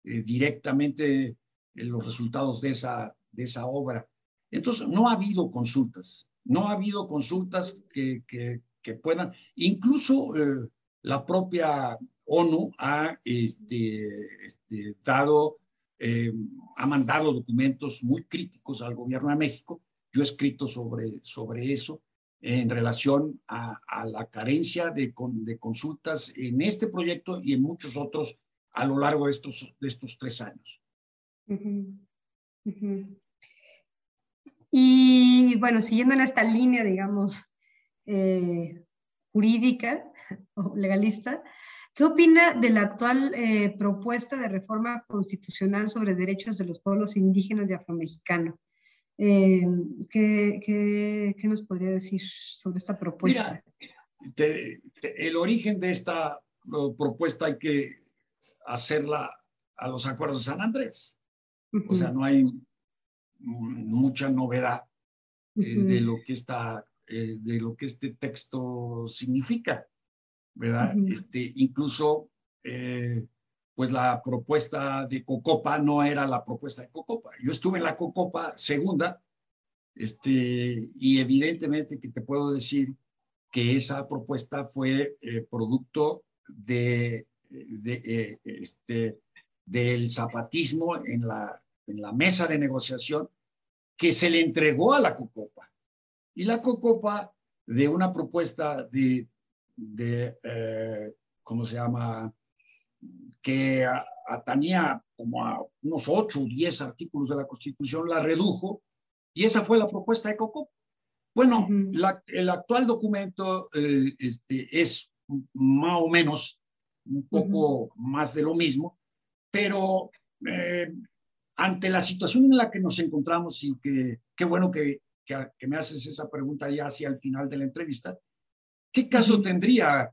S3: eh, directamente los resultados de esa, de esa obra. Entonces, no ha habido consultas, no ha habido consultas que, que, que puedan, incluso eh, la propia ONU ha este, este, dado, eh, ha mandado documentos muy críticos al gobierno de México. Yo he escrito sobre, sobre eso en relación a, a la carencia de, de, consultas en este proyecto y en muchos otros a lo largo de estos, de estos tres años.
S2: Y bueno, siguiendo en esta línea, digamos, eh, jurídica o legalista, ¿qué opina de la actual eh, propuesta de reforma constitucional sobre derechos de los pueblos indígenas y afromexicanos? Eh, ¿qué, qué, nos podría decir sobre esta propuesta?
S3: el origen de esta propuesta hay que hacerla a los acuerdos de San Andrés. O sea, no hay mucha novedad eh, de lo que está, eh, de lo que este texto significa, ¿verdad? este, incluso, eh, pues la propuesta de Cocopa no era la propuesta de Cocopa. Yo estuve en la Cocopa segunda, este, y evidentemente que te puedo decir que esa propuesta fue producto de, de este, del zapatismo en la en la mesa de negociación que se le entregó a la COCOPA. Y la COCOPA, de una propuesta de, de eh, ¿cómo se llama?, que atanía como a unos ocho o diez artículos de la Constitución, la redujo y esa fue la propuesta de COCOPA. Bueno, el actual documento eh, este, es más o menos un poco más de lo mismo, pero eh, ante la situación en la que nos encontramos y que qué bueno que, que, me haces esa pregunta ya hacia el final de la entrevista, ¿qué caso tendría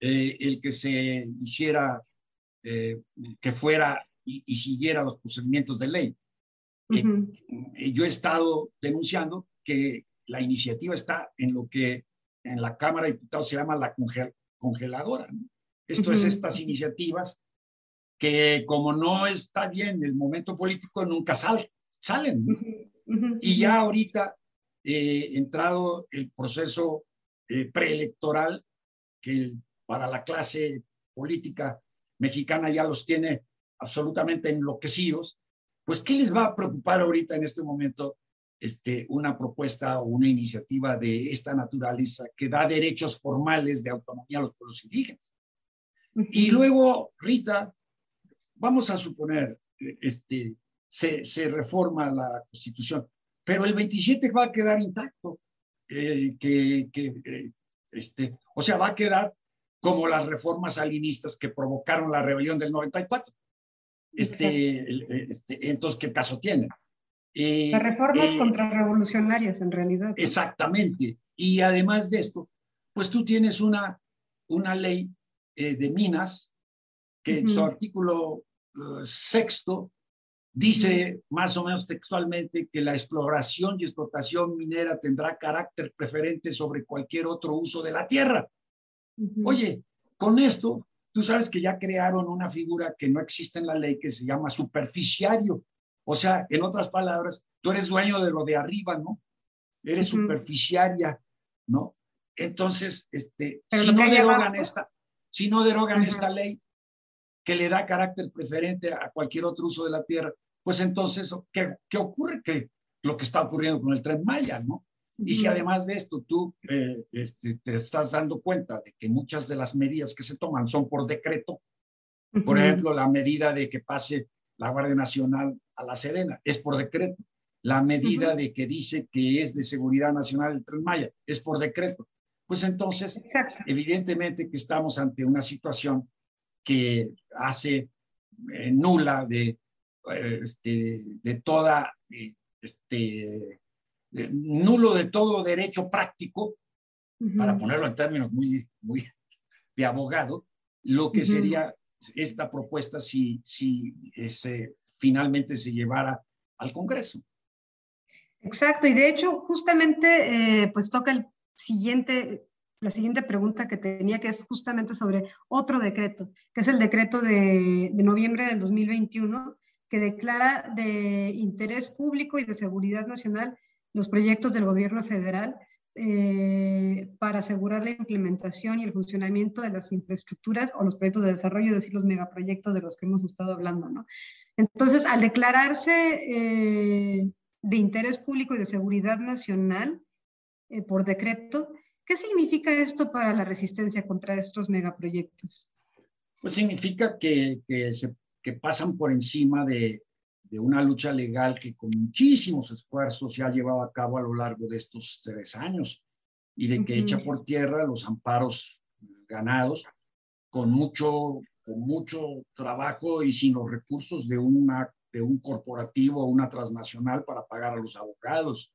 S3: eh, el que se hiciera, eh, que fuera y, siguiera los procedimientos de ley? Eh, yo he estado denunciando que la iniciativa está en lo que en la Cámara de Diputados se llama la congeladora. Esto es estas iniciativas que como no está bien el momento político, nunca sale, salen. Y ya ahorita, eh, entrado el proceso eh, preelectoral, que para la clase política mexicana ya los tiene absolutamente enloquecidos, pues ¿qué les va a preocupar ahorita en este momento este, una propuesta o una iniciativa de esta naturaleza que da derechos formales de autonomía a los pueblos indígenas? Y luego, Rita, vamos a suponer, este, se, se reforma la constitución, pero el 27 va a quedar intacto, eh, que, que eh, este, o sea, va a quedar como las reformas salinistas que provocaron la rebelión del 94. Este, este, entonces, ¿qué caso tiene?
S2: Eh, las reformas contrarrevolucionarias, en realidad.
S3: Exactamente. Y además de esto, pues tú tienes una, una ley de minas que en su artículo sexto dice más o menos textualmente que la exploración y explotación minera tendrá carácter preferente sobre cualquier otro uso de la tierra. Oye, con esto, tú sabes que ya crearon una figura que no existe en la ley que se llama superficiario. O sea, en otras palabras, tú eres dueño de lo de arriba, ¿no? Eres superficiaria, ¿no? Entonces, este, si no, derogan esta, si no derogan esta ley, que le da carácter preferente a cualquier otro uso de la tierra, pues entonces, ¿qué, qué ocurre? Que lo que está ocurriendo con el tren Maya, ¿no? Y si además de esto tú eh, este, te estás dando cuenta de que muchas de las medidas que se toman son por decreto, por ejemplo, la medida de que pase la Guardia Nacional a la Sedena es por decreto, la medida de que dice que es de seguridad nacional el tren Maya es por decreto, pues entonces, evidentemente que estamos ante una situación que hace eh, nula de, eh, este, de toda eh, este, nulo de todo derecho práctico, para ponerlo en términos muy, muy de abogado, lo que sería esta propuesta si, si ese, finalmente se llevara al Congreso.
S2: Exacto, y de hecho justamente eh, pues toca el siguiente, la siguiente pregunta que tenía, que es justamente sobre otro decreto, que es el decreto de, de noviembre del 2021, que declara de interés público y de seguridad nacional los proyectos del gobierno federal eh, para asegurar la implementación y el funcionamiento de las infraestructuras o los proyectos de desarrollo, es decir, los megaproyectos de los que hemos estado hablando, ¿no? Entonces, al declararse eh, de interés público y de seguridad nacional eh, por decreto, ¿qué significa esto para la resistencia contra estos megaproyectos?
S3: Pues significa que, que, se, que pasan por encima de, de una lucha legal que con muchísimos esfuerzos se ha llevado a cabo a lo largo de estos tres años y de que echa por tierra los amparos ganados con mucho, con mucho trabajo y sin los recursos de, una, de un corporativo o una transnacional para pagar a los abogados.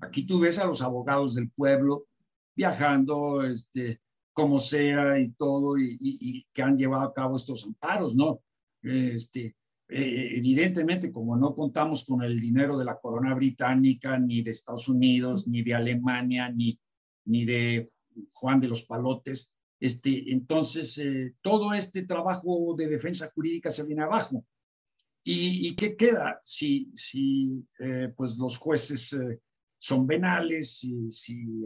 S3: Aquí tú ves a los abogados del pueblo viajando, este, como sea y todo, y, que han llevado a cabo estos amparos, ¿no? Este, eh, evidentemente, como no contamos con el dinero de la corona británica, ni de Estados Unidos, ni de Alemania, ni, ni de Juan de los Palotes, este, entonces eh, todo este trabajo de defensa jurídica se viene abajo. ¿Y, qué queda si, si eh, pues los jueces son venales, si, si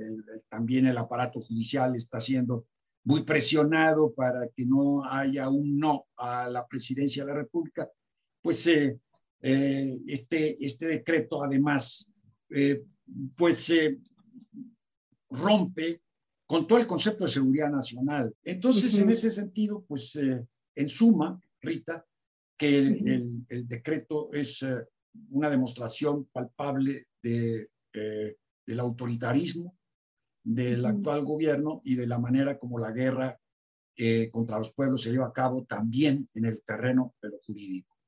S3: también el aparato judicial está siendo muy presionado para que no haya un no a la presidencia de la República? pues eh, eh, este, este decreto además, eh, pues rompe con todo el concepto de seguridad nacional. Entonces, en ese sentido, pues en suma, Rita, que el, decreto es una demostración palpable de, del autoritarismo del actual gobierno y de la manera como la guerra contra los pueblos se lleva a cabo también en el terreno de lo jurídico.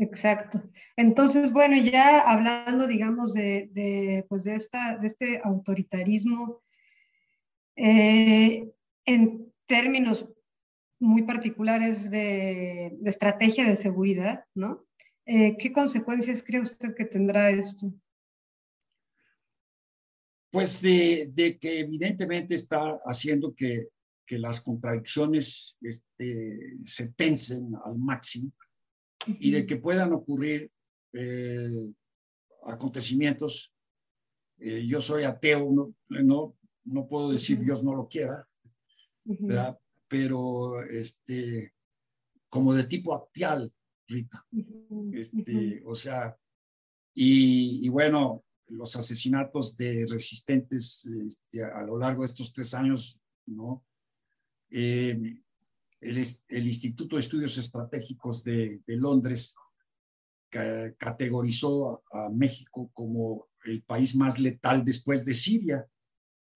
S2: Exacto. Entonces, bueno, ya hablando, digamos, de, pues de, esta, de este autoritarismo, eh, en términos muy particulares de, estrategia de seguridad, ¿no? Eh, ¿Qué consecuencias cree usted que tendrá esto?
S3: Pues de, que evidentemente está haciendo que, las contradicciones este, se tensen al máximo y de que puedan ocurrir eh, acontecimientos. Eh, yo soy ateo, no, no, no puedo decir Dios no lo quiera, ¿verdad? pero este, como de tipo actial, Rita. Este, o sea, y, y, bueno, los asesinatos de resistentes este, a lo largo de estos tres años, ¿no? Eh, el, Instituto de Estudios Estratégicos de, Londres categorizó a, México como el país más letal después de Siria,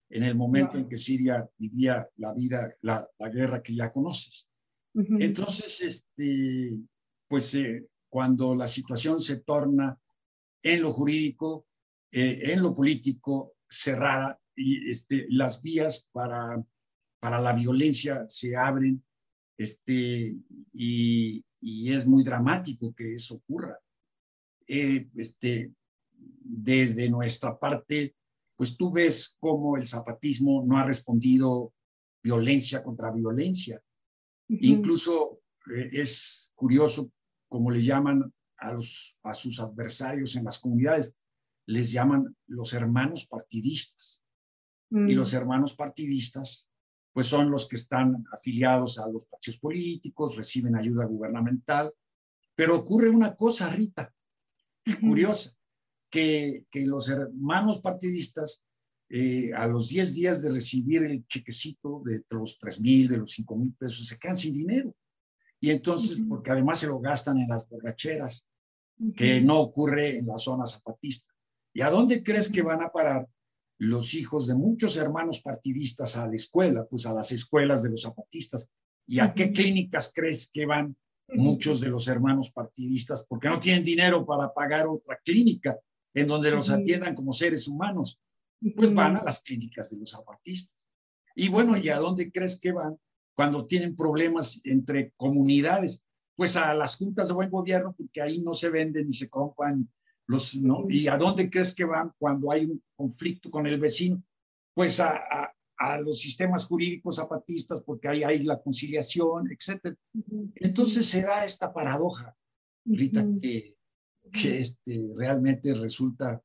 S3: en el momento en que Siria vivía la vida, la, guerra que ya conoces. Entonces, este, pues eh, cuando la situación se torna en lo jurídico, eh, en lo político, cerrada, y este, las vías para, para la violencia se abren este, y, es muy dramático que eso ocurra. Eh, este, de, nuestra parte, pues tú ves cómo el zapatismo no ha respondido violencia contra violencia. Incluso eh, es curioso como le llaman a, los, a sus adversarios en las comunidades, les llaman los hermanos partidistas. Y mm. los hermanos partidistas pues son los que están afiliados a los partidos políticos, reciben ayuda gubernamental. Pero ocurre una cosa, Rita, curiosa, que, que los hermanos partidistas, eh, a los 10 días de recibir el chequecito de los 3 mil, de los 5 mil pesos, se quedan sin dinero. Y entonces, porque además se lo gastan en las borracheras, que no ocurre en la zona zapatista. ¿Y a dónde crees que van a parar? los hijos de muchos hermanos partidistas a la escuela, pues a las escuelas de los zapatistas. ¿Y a qué clínicas crees que van muchos de los hermanos partidistas? Porque no tienen dinero para pagar otra clínica. en donde los atiendan como seres humanos. Pues van a las clínicas de los zapatistas. Y bueno, ¿y a dónde crees que van cuando tienen problemas entre comunidades? Pues a las juntas de buen gobierno, porque ahí no se venden ni se compran los, ¿no? ¿Y a dónde crees que van cuando hay un conflicto con el vecino? Pues a, a, los sistemas jurídicos zapatistas, porque ahí hay la conciliación, etc. Entonces se da esta paradoja, Rita, que, que este, realmente resulta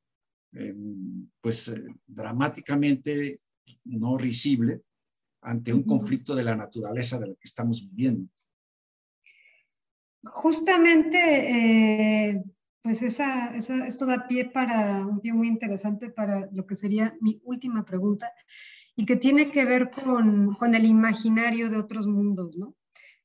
S3: em, pues eh, dramáticamente no risible ante un conflicto de la naturaleza de la que estamos viviendo.
S2: Justamente, eh, pues esa, esa, esto da pie para un pie muy interesante para lo que sería mi última pregunta y que tiene que ver con, con el imaginario de otros mundos, ¿no?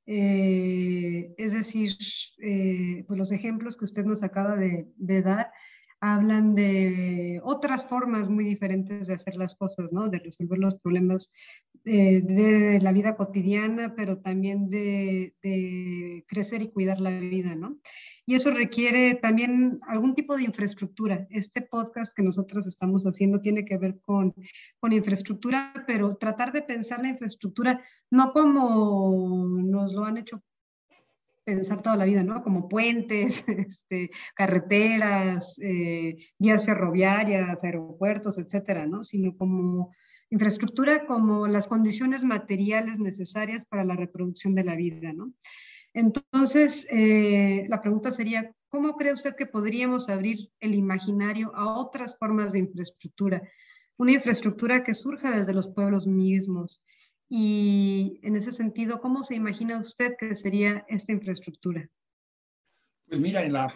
S2: Eh, es decir, eh, pues los ejemplos que usted nos acaba de, de dar hablan de otras formas muy diferentes de hacer las cosas, ¿no? De resolver los problemas eh, de la vida cotidiana, pero también de, crecer y cuidar la vida, ¿no? Y eso requiere también algún tipo de infraestructura. Este podcast que nosotros estamos haciendo tiene que ver con, con infraestructura, pero tratar de pensar la infraestructura no como nos lo han hecho pensar toda la vida, ¿no? Como puentes, <laughs> este, carreteras, eh, vías ferroviarias, aeropuertos, etcétera, ¿no? Sino como infraestructura, como las condiciones materiales necesarias para la reproducción de la vida, ¿no? Entonces, eh, la pregunta sería, ¿cómo cree usted que podríamos abrir el imaginario a otras formas de infraestructura? Una infraestructura que surja desde los pueblos mismos, y en ese sentido, ¿cómo se imagina usted que sería esta infraestructura?
S3: Pues mira, en la,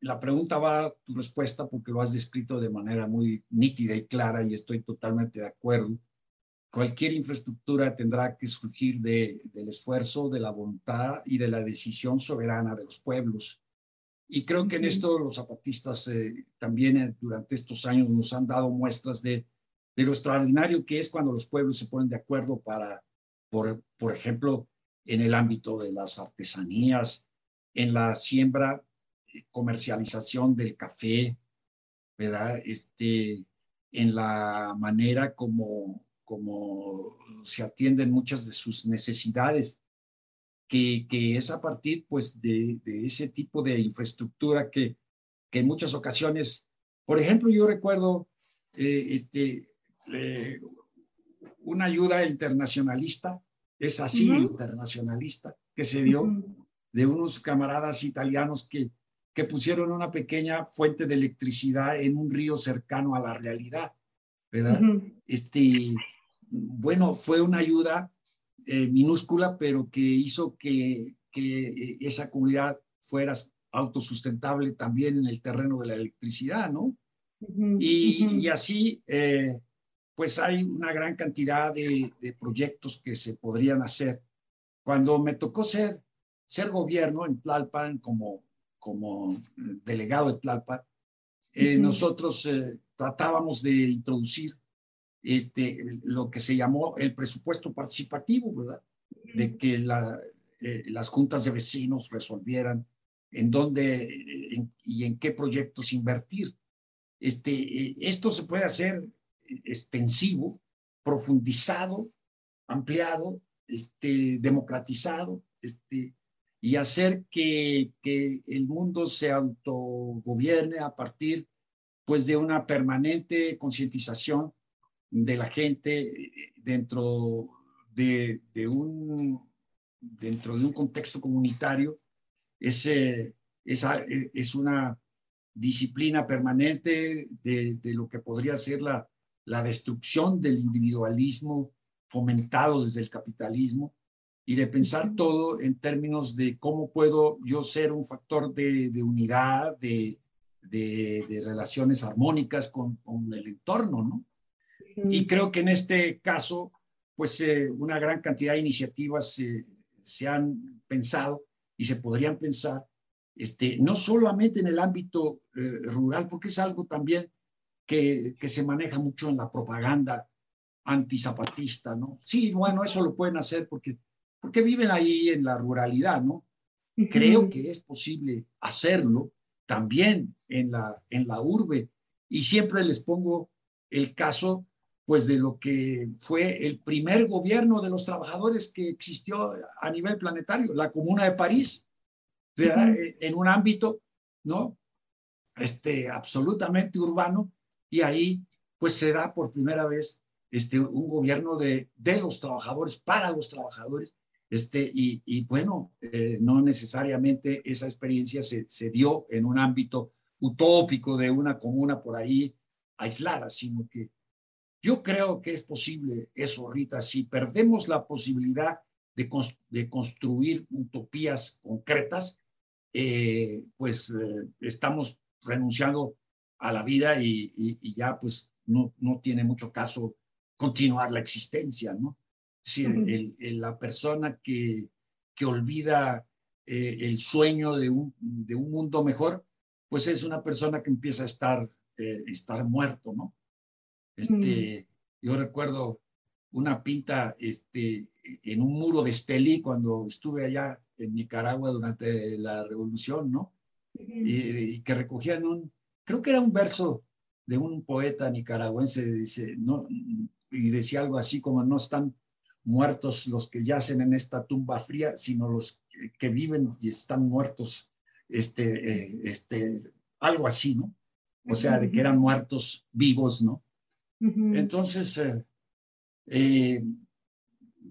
S3: la pregunta va tu respuesta porque lo has descrito de manera muy nítida y clara y estoy totalmente de acuerdo. Cualquier infraestructura tendrá que surgir de, del esfuerzo, de la voluntad y de la decisión soberana de los pueblos. Y creo que en esto los zapatistas eh, también eh, durante estos años nos han dado muestras de de lo extraordinario que es cuando los pueblos se ponen de acuerdo para, por, por ejemplo, en el ámbito de las artesanías, en la siembra, comercialización del café, ¿verdad? Este, en la manera como, como se atienden muchas de sus necesidades, que, que es a partir pues de, de, ese tipo de infraestructura que, que en muchas ocasiones, por ejemplo, yo recuerdo eh, este, eh, una ayuda internacionalista, es así internacionalista, que se dio de unos camaradas italianos que, que pusieron una pequeña fuente de electricidad en un río cercano a la realidad, ¿verdad? Este, bueno, fue una ayuda eh, minúscula, pero que hizo que, que eh, esa comunidad fuera autosustentable también en el terreno de la electricidad, ¿no? y, y, así pues hay una gran cantidad de, proyectos que se podrían hacer. Cuando me tocó ser, ser gobierno en Tlalpan como, como delegado de Tlalpan, eh, nosotros eh, tratábamos de introducir este, lo que se llamó el presupuesto participativo, ¿verdad? De que la, eh, las juntas de vecinos resolvieran en dónde y en qué proyectos invertir. Este, esto se puede hacer extensivo, profundizado, ampliado, este, democratizado, este, y hacer que, que el mundo se autogobierne a partir pues, de una permanente concientización de la gente dentro de, de, un, dentro de un contexto comunitario. Es, es una disciplina permanente de, de, lo que podría ser la, la destrucción del individualismo fomentado desde el capitalismo y de pensar todo en términos de cómo puedo yo ser un factor de, unidad, de, de, relaciones armónicas con, con, el entorno, ¿no? Y creo que en este caso, pues eh, una gran cantidad de iniciativas se han pensado y se podrían pensar, este, no solamente en el ámbito eh, rural, porque es algo también que, que, se maneja mucho en la propaganda antizapatista, ¿no? Sí, bueno, eso lo pueden hacer porque, porque viven ahí en la ruralidad, ¿no? Creo que es posible hacerlo también en la, en la urbe Y siempre les pongo el caso pues de lo que fue el primer gobierno de los trabajadores que existió a nivel planetario, la Comuna de París, en un ámbito, ¿no? Este, absolutamente urbano, y ahí pues se da por primera vez este, un gobierno de, de los trabajadores, para los trabajadores, este, y, y bueno, eh, no necesariamente esa experiencia se, se dio en un ámbito utópico de una comuna por ahí aislada, sino que yo creo que es posible eso, Rita, si perdemos la posibilidad de, de construir utopías concretas, eh, pues eh, estamos renunciando a la vida y, y, ya pues no, no tiene mucho caso continuar la existencia, ¿no? Si el, la persona que, que olvida eh, el sueño de un, de un mundo mejor, pues es una persona que empieza a estar, estar muerto, ¿no? Este, Yo recuerdo una pinta este, en un muro de Estelí cuando estuve allá en Nicaragua durante la revolución, ¿no? y, que recogían un, creo que era un verso de un poeta nicaragüense, dice, no, y decía algo así como no están muertos los que yacen en esta tumba fría, sino los que, viven y están muertos, este, eh, este, algo así, ¿no? O sea, de que eran muertos vivos, ¿no? Entonces, eh, eh,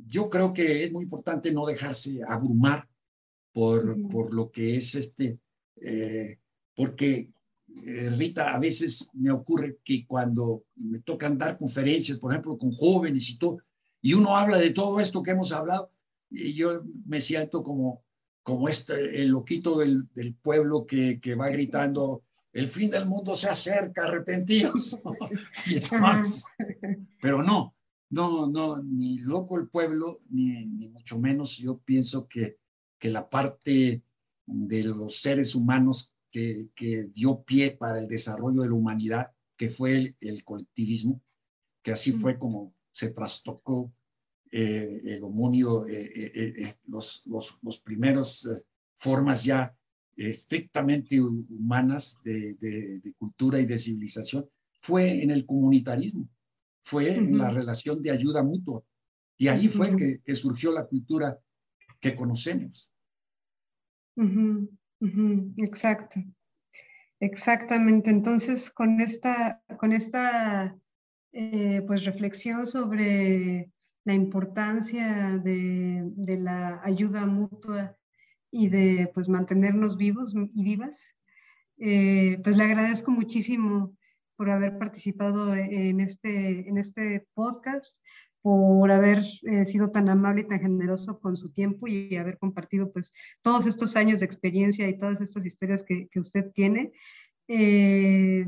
S3: yo creo que es muy importante no dejarse abrumar por, por lo que es este, eh, porque Rita, a veces me ocurre que cuando me tocan dar conferencias, por ejemplo, con jóvenes y todo, y uno habla de todo esto que hemos hablado, y yo me siento como, como este, el loquito del, del pueblo que, que va gritando, el fin del mundo se acerca, arrepentidos. <laughs> pero no, no, no, ni loco el pueblo, ni, ni mucho menos yo pienso que, que la parte de los seres humanos que, que, dio pie para el desarrollo de la humanidad, que fue el, colectivismo, que así fue como se trastocó eh, el homónio, eh, eh, los, los, los primeros formas ya estrictamente humanas de, cultura y de civilización fue en el comunitarismo, fue en la relación de ayuda mutua. Y ahí fue que, surgió la cultura que conocemos.
S2: Exacto. Exactamente. Entonces, con esta, con esta eh, pues, reflexión sobre la importancia de, la ayuda mutua y de pues mantenernos vivos y vivas. Eh, pues le agradezco muchísimo por haber participado en este, en este podcast, por haber eh, sido tan amable y tan generoso con su tiempo y haber compartido pues todos estos años de experiencia y todas estas historias que, que usted tiene. Eh,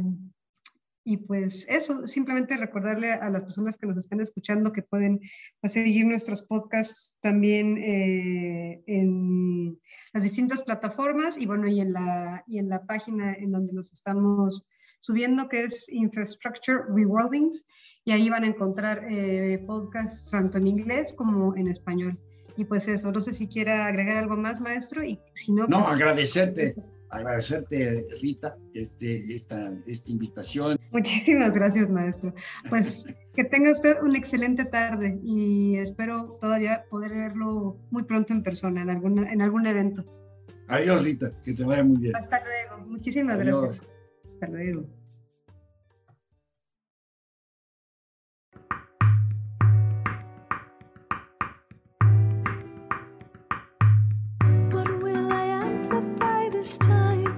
S2: y pues eso, simplemente recordarle a las personas que nos están escuchando que pueden seguir nuestros podcasts también eh, en las distintas plataformas y bueno, y en, la, y en la página en donde los estamos subiendo, que es Infrastructure Rewordings, y ahí van a encontrar eh, podcasts tanto en inglés como en español. Y pues eso, no sé si quiera agregar algo más, maestro, y si no...
S3: No,
S2: pues,
S3: agradecerte agradecerte, Rita, este, esta, esta invitación.
S2: Muchísimas gracias, maestro. Pues que tenga usted una excelente tarde y espero todavía poder verlo muy pronto en persona, en, alguna, en algún evento.
S3: Adiós, Rita, que te vaya muy bien.
S2: Hasta luego, muchísimas gracias. Hasta luego.
S4: this time?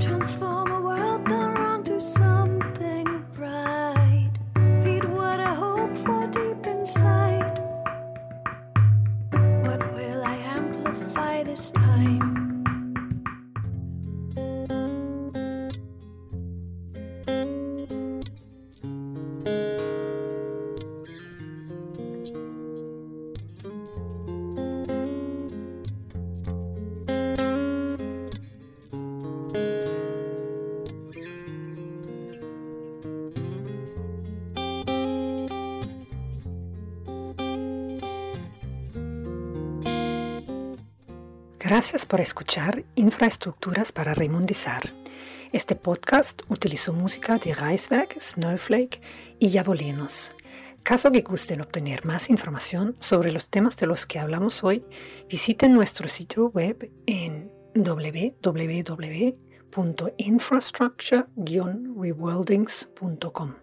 S4: Transform a world gone wrong to something right. Feed what i hope for deep inside. What will i amplify this time?
S1: Gracias por escuchar Infraestructuras para Remundizar. Este podcast utilizó música de Reisberg, Snowflake y Yabolinos. Caso que gusten obtener más información sobre los temas de los que hablamos hoy, visiten nuestro sitio web en www.infrastructure-reworldings.com.